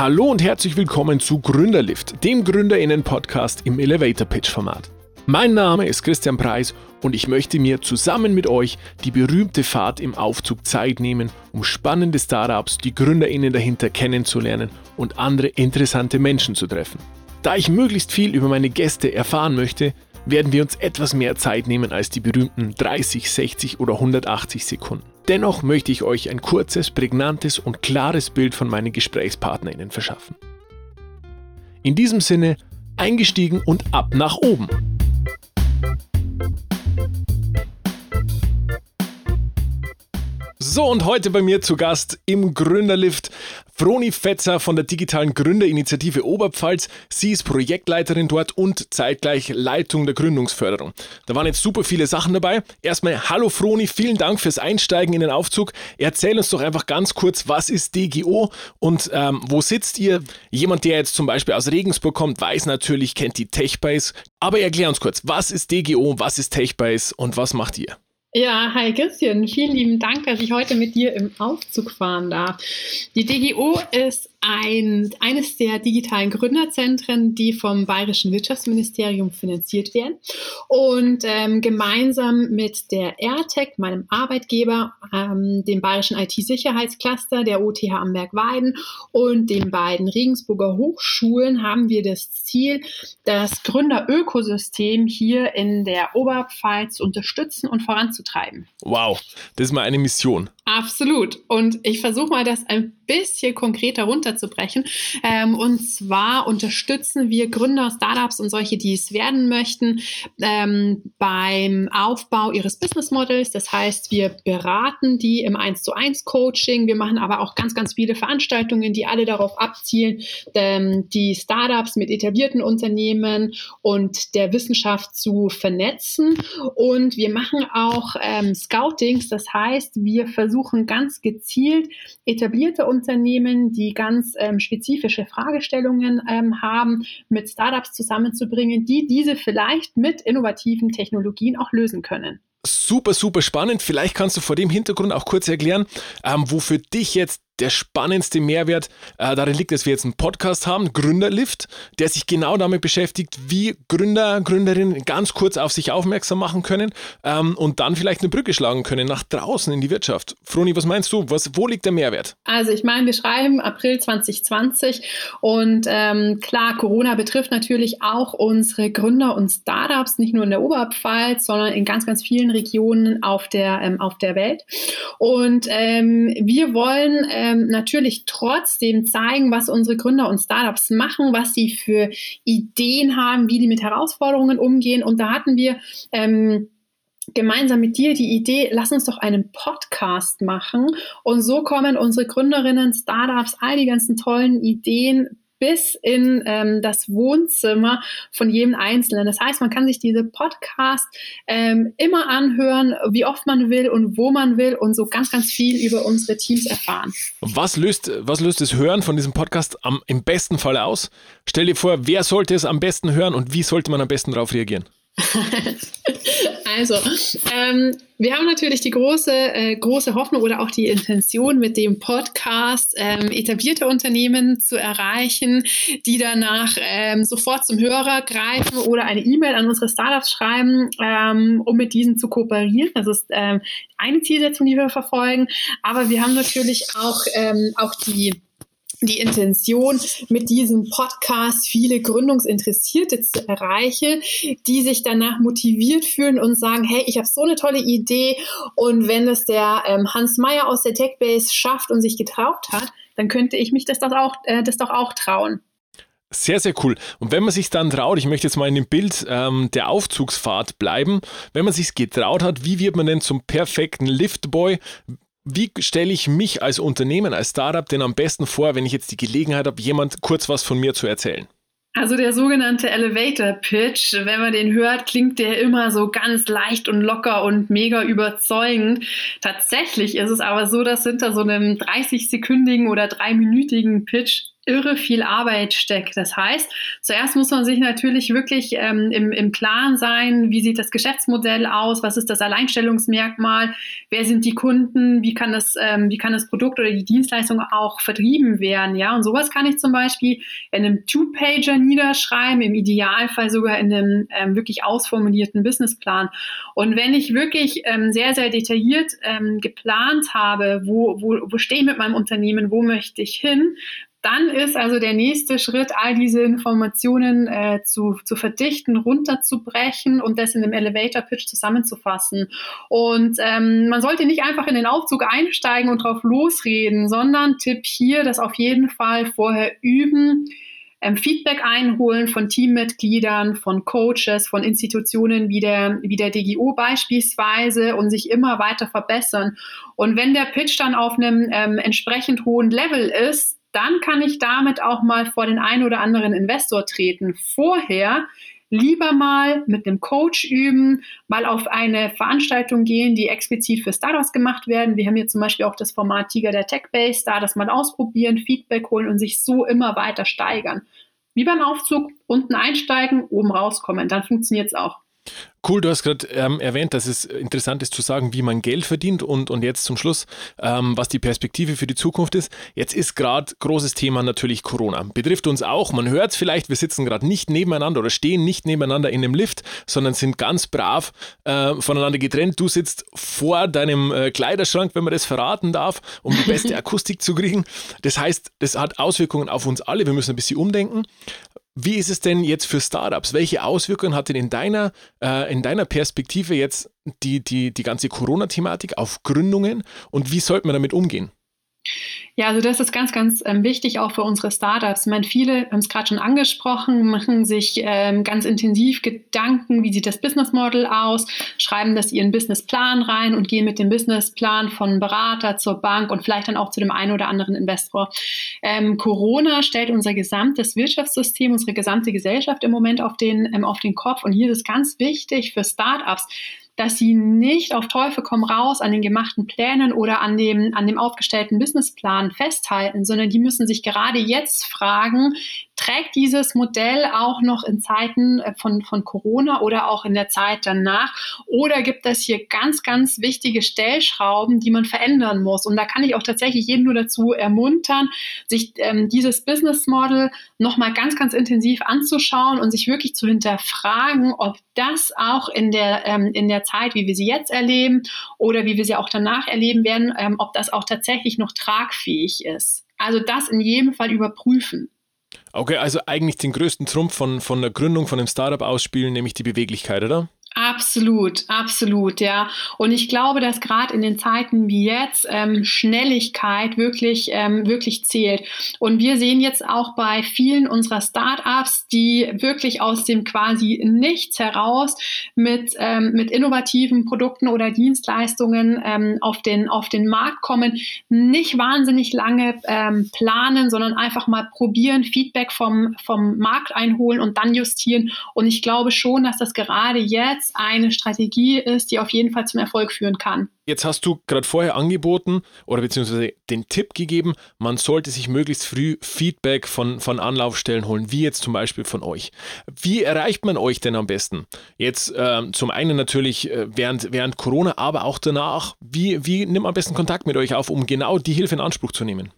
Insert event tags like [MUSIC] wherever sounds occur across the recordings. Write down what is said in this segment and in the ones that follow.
Hallo und herzlich willkommen zu Gründerlift, dem Gründerinnen-Podcast im Elevator Pitch-Format. Mein Name ist Christian Preis und ich möchte mir zusammen mit euch die berühmte Fahrt im Aufzug Zeit nehmen, um spannende Startups, die GründerInnen dahinter kennenzulernen und andere interessante Menschen zu treffen. Da ich möglichst viel über meine Gäste erfahren möchte, werden wir uns etwas mehr Zeit nehmen als die berühmten 30, 60 oder 180 Sekunden. Dennoch möchte ich euch ein kurzes, prägnantes und klares Bild von meinen GesprächspartnerInnen verschaffen. In diesem Sinne, eingestiegen und ab nach oben! So, und heute bei mir zu Gast im Gründerlift Froni Fetzer von der digitalen Gründerinitiative Oberpfalz. Sie ist Projektleiterin dort und zeitgleich Leitung der Gründungsförderung. Da waren jetzt super viele Sachen dabei. Erstmal, hallo Froni, vielen Dank fürs Einsteigen in den Aufzug. Erzähl uns doch einfach ganz kurz, was ist DGO und ähm, wo sitzt ihr? Jemand, der jetzt zum Beispiel aus Regensburg kommt, weiß natürlich, kennt die TechBase. Aber erklär uns kurz, was ist DGO, was ist TechBase und was macht ihr? Ja, hi Christian, vielen lieben Dank, dass ich heute mit dir im Aufzug fahren darf. Die DGO ist ein, eines der digitalen Gründerzentren, die vom Bayerischen Wirtschaftsministerium finanziert werden. Und ähm, gemeinsam mit der AirTech, meinem Arbeitgeber, ähm, dem Bayerischen IT-Sicherheitscluster, der OTH Amberg-Weiden und den beiden Regensburger Hochschulen haben wir das Ziel, das Gründerökosystem hier in der Oberpfalz zu unterstützen und voranzutreiben. Wow, das ist mal eine Mission. Absolut. Und ich versuche mal, das ein bisschen konkreter runterzubrechen. Ähm, und zwar unterstützen wir Gründer, Startups und solche, die es werden möchten, ähm, beim Aufbau ihres Business Models. Das heißt, wir beraten die im 1 zu 1 Coaching. Wir machen aber auch ganz, ganz viele Veranstaltungen, die alle darauf abzielen, ähm, die Startups mit etablierten Unternehmen und der Wissenschaft zu vernetzen. Und wir machen auch ähm, Scoutings. Das heißt, wir versuchen, versuchen ganz gezielt etablierte Unternehmen, die ganz ähm, spezifische Fragestellungen ähm, haben, mit Startups zusammenzubringen, die diese vielleicht mit innovativen Technologien auch lösen können. Super, super spannend. Vielleicht kannst du vor dem Hintergrund auch kurz erklären, ähm, wo dich jetzt der spannendste Mehrwert äh, darin liegt, dass wir jetzt einen Podcast haben, Gründerlift, der sich genau damit beschäftigt, wie Gründer, Gründerinnen ganz kurz auf sich aufmerksam machen können ähm, und dann vielleicht eine Brücke schlagen können nach draußen in die Wirtschaft. Froni, was meinst du? Was, wo liegt der Mehrwert? Also ich meine, wir schreiben April 2020 und ähm, klar, Corona betrifft natürlich auch unsere Gründer und Startups, nicht nur in der Oberpfalz, sondern in ganz, ganz vielen Regionen auf der, ähm, auf der Welt. Und ähm, wir wollen äh, ähm, natürlich trotzdem zeigen, was unsere Gründer und Startups machen, was sie für Ideen haben, wie die mit Herausforderungen umgehen. Und da hatten wir ähm, gemeinsam mit dir die Idee, lass uns doch einen Podcast machen. Und so kommen unsere Gründerinnen, Startups, all die ganzen tollen Ideen bis in ähm, das Wohnzimmer von jedem Einzelnen. Das heißt, man kann sich diese Podcast ähm, immer anhören, wie oft man will und wo man will und so ganz, ganz viel über unsere Teams erfahren. Was löst, was löst das Hören von diesem Podcast am, im besten Fall aus? Stell dir vor, wer sollte es am besten hören und wie sollte man am besten darauf reagieren? [LAUGHS] also, ähm, wir haben natürlich die große, äh, große Hoffnung oder auch die Intention, mit dem Podcast ähm, etablierte Unternehmen zu erreichen, die danach ähm, sofort zum Hörer greifen oder eine E-Mail an unsere Startups schreiben, ähm, um mit diesen zu kooperieren. Das ist ähm, eine Zielsetzung, die wir verfolgen. Aber wir haben natürlich auch, ähm, auch die die Intention, mit diesem Podcast viele Gründungsinteressierte zu erreichen, die sich danach motiviert fühlen und sagen, hey, ich habe so eine tolle Idee und wenn das der ähm, Hans Meyer aus der TechBase schafft und sich getraut hat, dann könnte ich mich das, das, auch, äh, das doch auch trauen. Sehr, sehr cool. Und wenn man sich dann traut, ich möchte jetzt mal in dem Bild ähm, der Aufzugsfahrt bleiben, wenn man sich getraut hat, wie wird man denn zum perfekten Liftboy? Wie stelle ich mich als Unternehmen, als Startup denn am besten vor, wenn ich jetzt die Gelegenheit habe, jemand kurz was von mir zu erzählen? Also der sogenannte Elevator Pitch, wenn man den hört, klingt der immer so ganz leicht und locker und mega überzeugend. Tatsächlich ist es aber so, dass hinter so einem 30-sekündigen oder dreiminütigen Pitch irre viel Arbeit steckt. Das heißt, zuerst muss man sich natürlich wirklich ähm, im, im Klaren sein, wie sieht das Geschäftsmodell aus, was ist das Alleinstellungsmerkmal, wer sind die Kunden, wie kann das, ähm, wie kann das Produkt oder die Dienstleistung auch vertrieben werden. Ja, und sowas kann ich zum Beispiel in einem Two-Pager niederschreiben, im Idealfall sogar in einem ähm, wirklich ausformulierten Businessplan. Und wenn ich wirklich ähm, sehr, sehr detailliert ähm, geplant habe, wo, wo, wo stehe ich mit meinem Unternehmen, wo möchte ich hin, dann ist also der nächste Schritt, all diese Informationen äh, zu, zu verdichten, runterzubrechen und das in einem Elevator Pitch zusammenzufassen. Und ähm, man sollte nicht einfach in den Aufzug einsteigen und drauf losreden, sondern Tipp hier, das auf jeden Fall vorher üben. Ähm, Feedback einholen von Teammitgliedern, von Coaches, von Institutionen wie der, wie der DGO beispielsweise und sich immer weiter verbessern. Und wenn der Pitch dann auf einem ähm, entsprechend hohen Level ist, dann kann ich damit auch mal vor den einen oder anderen Investor treten. Vorher lieber mal mit einem Coach üben, mal auf eine Veranstaltung gehen, die explizit für Startups gemacht werden. Wir haben hier zum Beispiel auch das Format Tiger der Tech Base, da das mal ausprobieren, Feedback holen und sich so immer weiter steigern. Wie beim Aufzug, unten einsteigen, oben rauskommen, dann funktioniert es auch. Cool, du hast gerade ähm, erwähnt, dass es interessant ist zu sagen, wie man Geld verdient und, und jetzt zum Schluss, ähm, was die Perspektive für die Zukunft ist. Jetzt ist gerade großes Thema natürlich Corona. Betrifft uns auch. Man hört es vielleicht, wir sitzen gerade nicht nebeneinander oder stehen nicht nebeneinander in einem Lift, sondern sind ganz brav äh, voneinander getrennt. Du sitzt vor deinem äh, Kleiderschrank, wenn man das verraten darf, um die beste [LAUGHS] Akustik zu kriegen. Das heißt, das hat Auswirkungen auf uns alle. Wir müssen ein bisschen umdenken. Wie ist es denn jetzt für Startups? Welche Auswirkungen hat denn in deiner, äh, in deiner Perspektive jetzt die, die, die ganze Corona-Thematik auf Gründungen und wie sollte man damit umgehen? Ja, also das ist ganz, ganz ähm, wichtig auch für unsere Startups. Ich meine, viele haben es gerade schon angesprochen, machen sich ähm, ganz intensiv Gedanken, wie sieht das Business Model aus, schreiben das ihren Businessplan rein und gehen mit dem Businessplan von Berater zur Bank und vielleicht dann auch zu dem einen oder anderen Investor. Ähm, Corona stellt unser gesamtes Wirtschaftssystem, unsere gesamte Gesellschaft im Moment auf den, ähm, auf den Kopf. Und hier ist es ganz wichtig für Startups, dass sie nicht auf Teufel komm raus an den gemachten Plänen oder an dem, an dem aufgestellten Businessplan festhalten, sondern die müssen sich gerade jetzt fragen, trägt dieses Modell auch noch in Zeiten äh, von, von Corona oder auch in der Zeit danach? Oder gibt es hier ganz, ganz wichtige Stellschrauben, die man verändern muss? Und da kann ich auch tatsächlich jeden nur dazu ermuntern, sich ähm, dieses Business Model nochmal ganz, ganz intensiv anzuschauen und sich wirklich zu hinterfragen, ob das auch in der, ähm, in der Zeit, wie wir sie jetzt erleben oder wie wir sie auch danach erleben werden, ähm, ob das auch tatsächlich noch tragfähig ist. Also das in jedem Fall überprüfen. Okay, also eigentlich den größten Trumpf von, von der Gründung von einem Startup ausspielen, nämlich die Beweglichkeit, oder? Absolut, absolut, ja. Und ich glaube, dass gerade in den Zeiten wie jetzt ähm, Schnelligkeit wirklich, ähm, wirklich zählt. Und wir sehen jetzt auch bei vielen unserer Startups, die wirklich aus dem quasi Nichts heraus mit, ähm, mit innovativen Produkten oder Dienstleistungen ähm, auf, den, auf den Markt kommen, nicht wahnsinnig lange ähm, planen, sondern einfach mal probieren, Feedback vom, vom Markt einholen und dann justieren. Und ich glaube schon, dass das gerade jetzt jetzt eine Strategie ist, die auf jeden Fall zum Erfolg führen kann. Jetzt hast du gerade vorher angeboten oder beziehungsweise den Tipp gegeben, man sollte sich möglichst früh Feedback von, von Anlaufstellen holen, wie jetzt zum Beispiel von euch. Wie erreicht man euch denn am besten? Jetzt äh, zum einen natürlich äh, während, während Corona, aber auch danach. Wie, wie nimmt man am besten Kontakt mit euch auf, um genau die Hilfe in Anspruch zu nehmen?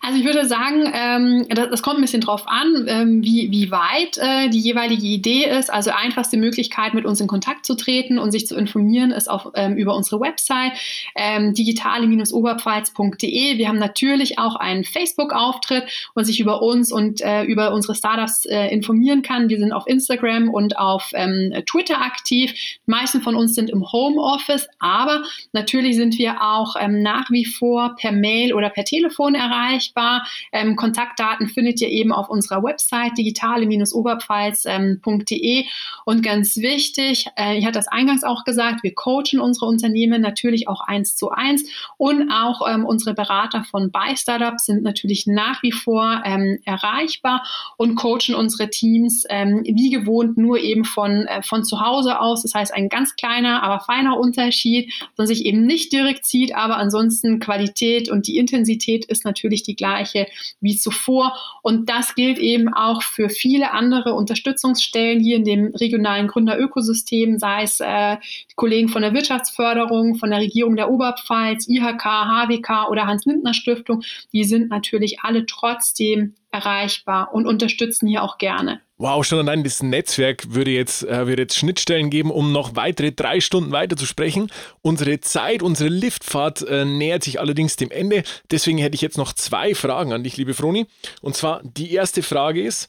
Also ich würde sagen, ähm, das, das, kommt ein bisschen drauf an, ähm, wie, wie weit äh, die jeweilige Idee ist. Also einfachste Möglichkeit, mit uns in Kontakt zu treten und sich zu informieren, ist auf, ähm, über unsere Website ähm, digitale-oberpfalz.de. Wir haben natürlich auch einen Facebook-Auftritt, wo man sich über uns und äh, über unsere Startups äh, informieren kann. Wir sind auf Instagram und auf ähm, Twitter aktiv. Die meisten von uns sind im Homeoffice, aber natürlich sind wir auch ähm, nach wie vor per Mail oder per Telefon erreichbar. Ähm, Kontaktdaten findet ihr eben auf unserer Website digitale-oberpfalz.de. Und ganz wichtig, äh, ich hatte das eingangs auch gesagt, wir coachen unsere Unternehmen natürlich auch eins zu eins. Und auch ähm, unsere Berater von Buy Startups sind natürlich nach wie vor ähm, erreichbar und coachen unsere Teams ähm, wie gewohnt nur eben von, äh, von zu Hause aus. Das heißt, ein ganz kleiner, aber feiner Unterschied, der sich eben nicht direkt zieht, aber ansonsten Qualität und die Intensität ist natürlich die die gleiche wie zuvor. Und das gilt eben auch für viele andere Unterstützungsstellen hier in dem regionalen Gründerökosystem, sei es äh, Kollegen von der Wirtschaftsförderung, von der Regierung der Oberpfalz, IHK, HWK oder Hans-Lindner-Stiftung. Die sind natürlich alle trotzdem erreichbar und unterstützen hier auch gerne. Wow, schon allein das Netzwerk würde jetzt, äh, würde jetzt Schnittstellen geben, um noch weitere drei Stunden weiter zu sprechen. Unsere Zeit, unsere Liftfahrt äh, nähert sich allerdings dem Ende. Deswegen hätte ich jetzt noch zwei Fragen an dich, liebe Froni. Und zwar die erste Frage ist,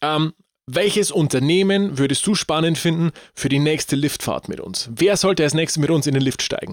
ähm, welches Unternehmen würdest du spannend finden für die nächste Liftfahrt mit uns? Wer sollte als nächstes mit uns in den Lift steigen?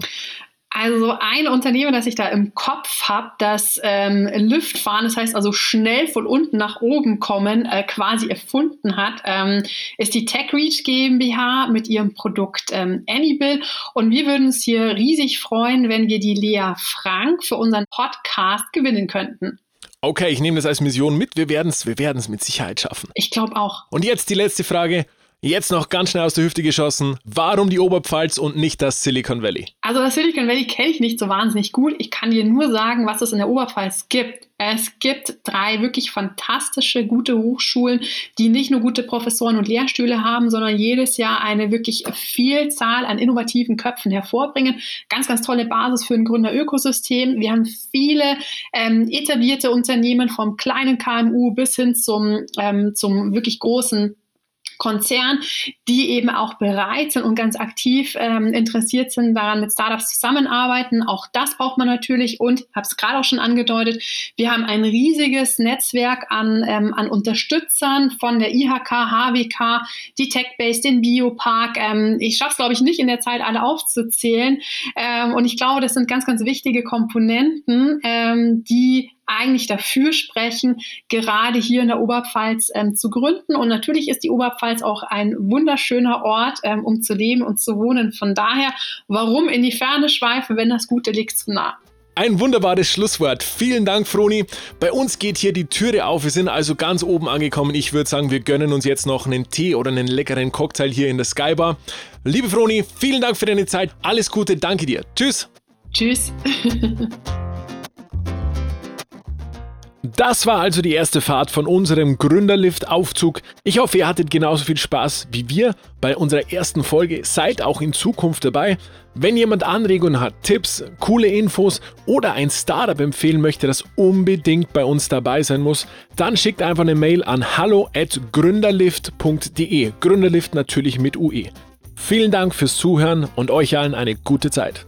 Also ein Unternehmen, das ich da im Kopf habe, das ähm, Liftfahren, das heißt also schnell von unten nach oben kommen, äh, quasi erfunden hat, ähm, ist die TechReach GmbH mit ihrem Produkt ähm, Anybill. Und wir würden uns hier riesig freuen, wenn wir die Lea Frank für unseren Podcast gewinnen könnten. Okay, ich nehme das als Mission mit. Wir werden es wir werden's mit Sicherheit schaffen. Ich glaube auch. Und jetzt die letzte Frage. Jetzt noch ganz schnell aus der Hüfte geschossen. Warum die Oberpfalz und nicht das Silicon Valley? Also das Silicon Valley kenne ich nicht so wahnsinnig gut. Ich kann dir nur sagen, was es in der Oberpfalz gibt. Es gibt drei wirklich fantastische, gute Hochschulen, die nicht nur gute Professoren und Lehrstühle haben, sondern jedes Jahr eine wirklich Vielzahl an innovativen Köpfen hervorbringen. Ganz, ganz tolle Basis für ein Gründerökosystem. Wir haben viele ähm, etablierte Unternehmen vom kleinen KMU bis hin zum, ähm, zum wirklich großen Konzern, die eben auch bereit sind und ganz aktiv ähm, interessiert sind, daran mit Startups zusammenarbeiten. Auch das braucht man natürlich und habe es gerade auch schon angedeutet, wir haben ein riesiges Netzwerk an, ähm, an Unterstützern von der IHK, HWK, die TechBase, den Biopark. Ähm, ich schaffe es, glaube ich, nicht in der Zeit alle aufzuzählen. Ähm, und ich glaube, das sind ganz, ganz wichtige Komponenten, ähm, die eigentlich dafür sprechen, gerade hier in der Oberpfalz ähm, zu gründen. Und natürlich ist die Oberpfalz auch ein wunderschöner Ort, ähm, um zu leben und zu wohnen. Von daher, warum in die Ferne schweifen, wenn das Gute liegt zu nah? Ein wunderbares Schlusswort. Vielen Dank, Froni. Bei uns geht hier die Türe auf. Wir sind also ganz oben angekommen. Ich würde sagen, wir gönnen uns jetzt noch einen Tee oder einen leckeren Cocktail hier in der Skybar. Liebe Froni, vielen Dank für deine Zeit. Alles Gute. Danke dir. Tschüss. Tschüss. [LAUGHS] Das war also die erste Fahrt von unserem Gründerlift-Aufzug. Ich hoffe, ihr hattet genauso viel Spaß wie wir bei unserer ersten Folge. Seid auch in Zukunft dabei. Wenn jemand Anregungen hat, Tipps, coole Infos oder ein Startup empfehlen möchte, das unbedingt bei uns dabei sein muss, dann schickt einfach eine Mail an hallo@gründerlift.de. Gründerlift natürlich mit UE. Vielen Dank fürs Zuhören und euch allen eine gute Zeit.